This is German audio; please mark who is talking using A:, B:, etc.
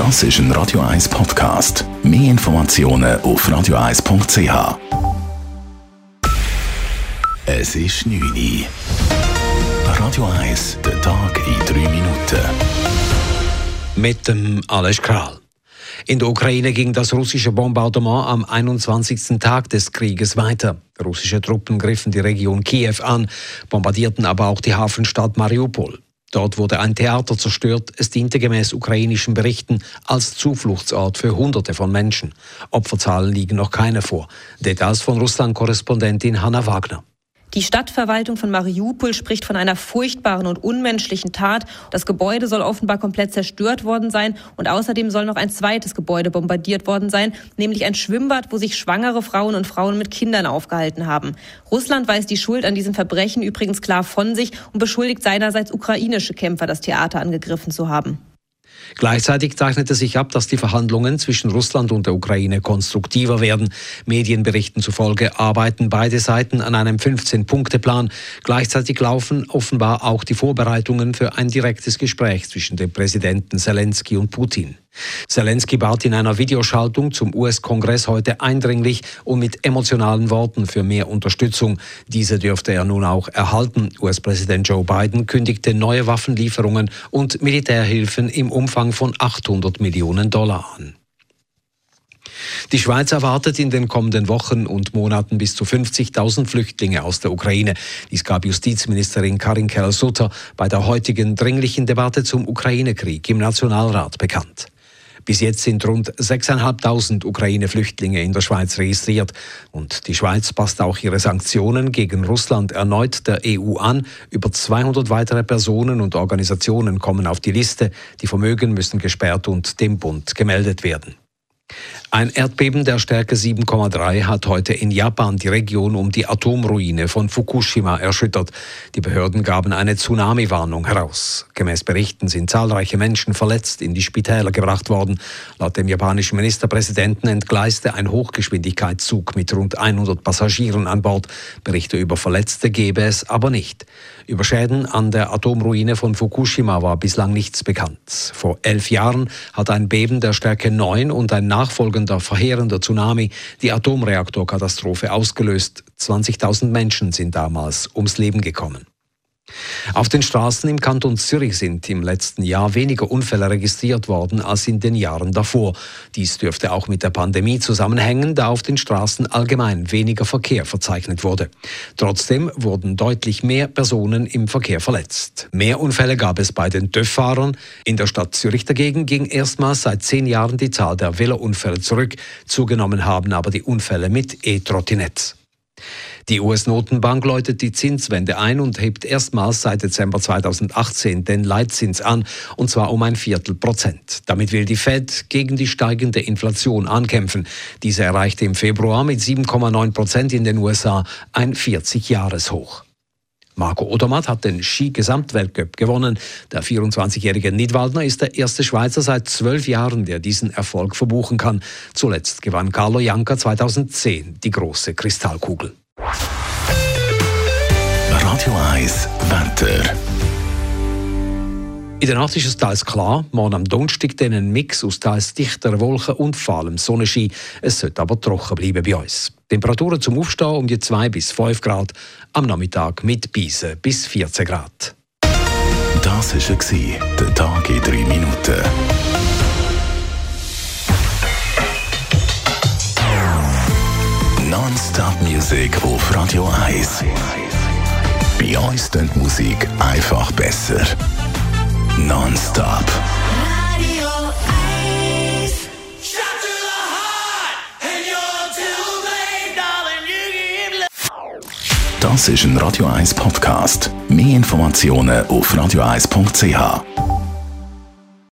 A: Das ist ein Radio 1 Podcast. Mehr Informationen auf radio1.ch. Es ist 9 Uhr. Radio 1, der Tag in 3 Minuten.
B: Mit dem Alles Kral. In der Ukraine ging das russische Bombardement am 21. Tag des Krieges weiter. Russische Truppen griffen die Region Kiew an, bombardierten aber auch die Hafenstadt Mariupol. Dort wurde ein Theater zerstört. Es diente gemäß ukrainischen Berichten als Zufluchtsort für Hunderte von Menschen. Opferzahlen liegen noch keine vor. Details von Russland-Korrespondentin Hanna Wagner.
C: Die Stadtverwaltung von Mariupol spricht von einer furchtbaren und unmenschlichen Tat. Das Gebäude soll offenbar komplett zerstört worden sein und außerdem soll noch ein zweites Gebäude bombardiert worden sein, nämlich ein Schwimmbad, wo sich schwangere Frauen und Frauen mit Kindern aufgehalten haben. Russland weist die Schuld an diesem Verbrechen übrigens klar von sich und beschuldigt seinerseits ukrainische Kämpfer, das Theater angegriffen zu haben.
B: Gleichzeitig zeichnete sich ab, dass die Verhandlungen zwischen Russland und der Ukraine konstruktiver werden. Medienberichten zufolge arbeiten beide Seiten an einem 15-Punkte-Plan. Gleichzeitig laufen offenbar auch die Vorbereitungen für ein direktes Gespräch zwischen den Präsidenten Zelensky und Putin. Zelensky bat in einer Videoschaltung zum US-Kongress heute eindringlich und mit emotionalen Worten für mehr Unterstützung. Diese dürfte er nun auch erhalten. US-Präsident Joe Biden kündigte neue Waffenlieferungen und Militärhilfen im Umfang von 800 Millionen Dollar an. Die Schweiz erwartet in den kommenden Wochen und Monaten bis zu 50.000 Flüchtlinge aus der Ukraine. Dies gab Justizministerin Karin Keller-Sutter bei der heutigen dringlichen Debatte zum Ukraine-Krieg im Nationalrat bekannt. Bis jetzt sind rund 6.500 Ukraine-Flüchtlinge in der Schweiz registriert. Und die Schweiz passt auch ihre Sanktionen gegen Russland erneut der EU an. Über 200 weitere Personen und Organisationen kommen auf die Liste. Die Vermögen müssen gesperrt und dem Bund gemeldet werden. Ein Erdbeben der Stärke 7,3 hat heute in Japan die Region um die Atomruine von Fukushima erschüttert. Die Behörden gaben eine Tsunami-Warnung heraus. Gemäß Berichten sind zahlreiche Menschen verletzt in die Spitäler gebracht worden. Laut dem japanischen Ministerpräsidenten entgleiste ein Hochgeschwindigkeitszug mit rund 100 Passagieren an Bord. Berichte über Verletzte gebe es aber nicht. Über Schäden an der Atomruine von Fukushima war bislang nichts bekannt. Vor elf Jahren hat ein Beben der Stärke 9 und ein nachfolgender verheerender Tsunami die Atomreaktorkatastrophe ausgelöst. 20.000 Menschen sind damals ums Leben gekommen. Auf den Straßen im Kanton Zürich sind im letzten Jahr weniger Unfälle registriert worden als in den Jahren davor. Dies dürfte auch mit der Pandemie zusammenhängen, da auf den Straßen allgemein weniger Verkehr verzeichnet wurde. Trotzdem wurden deutlich mehr Personen im Verkehr verletzt. Mehr Unfälle gab es bei den TÜV-Fahrern. In der Stadt Zürich dagegen ging erstmals seit zehn Jahren die Zahl der Velounfälle zurück. Zugenommen haben aber die Unfälle mit E-Trottinetts. Die US-Notenbank läutet die Zinswende ein und hebt erstmals seit Dezember 2018 den Leitzins an, und zwar um ein Viertel Prozent. Damit will die Fed gegen die steigende Inflation ankämpfen. Diese erreichte im Februar mit 7,9 Prozent in den USA ein 40-Jahres-Hoch. Marco Odermatt hat den Ski-Gesamtweltcup gewonnen. Der 24-jährige Nidwaldner ist der erste Schweizer seit zwölf Jahren, der diesen Erfolg verbuchen kann. Zuletzt gewann Carlo Janka 2010 die große Kristallkugel.
A: Radio 1 Wetter.
B: In der Nacht ist es teils klar, morgen am Donnerstag dann ein Mix aus teils dichteren Wolken und vor allem Sonnenschein. Es sollte aber trocken bleiben bei uns. Temperaturen zum Aufstehen um die 2 bis 5 Grad, am Nachmittag mit Beisen bis 14 Grad.
A: Das war der Tag in 3 Minuten. Non-Stop-Musik auf Radio 1. Bei uns klingt die Musik einfach besser. Non-Stop.
D: Radio 1.
E: Shot to the heart, and you're too late, darling. You give
A: Das ist ein Radio 1 Podcast. Mehr Informationen auf radio1.ch.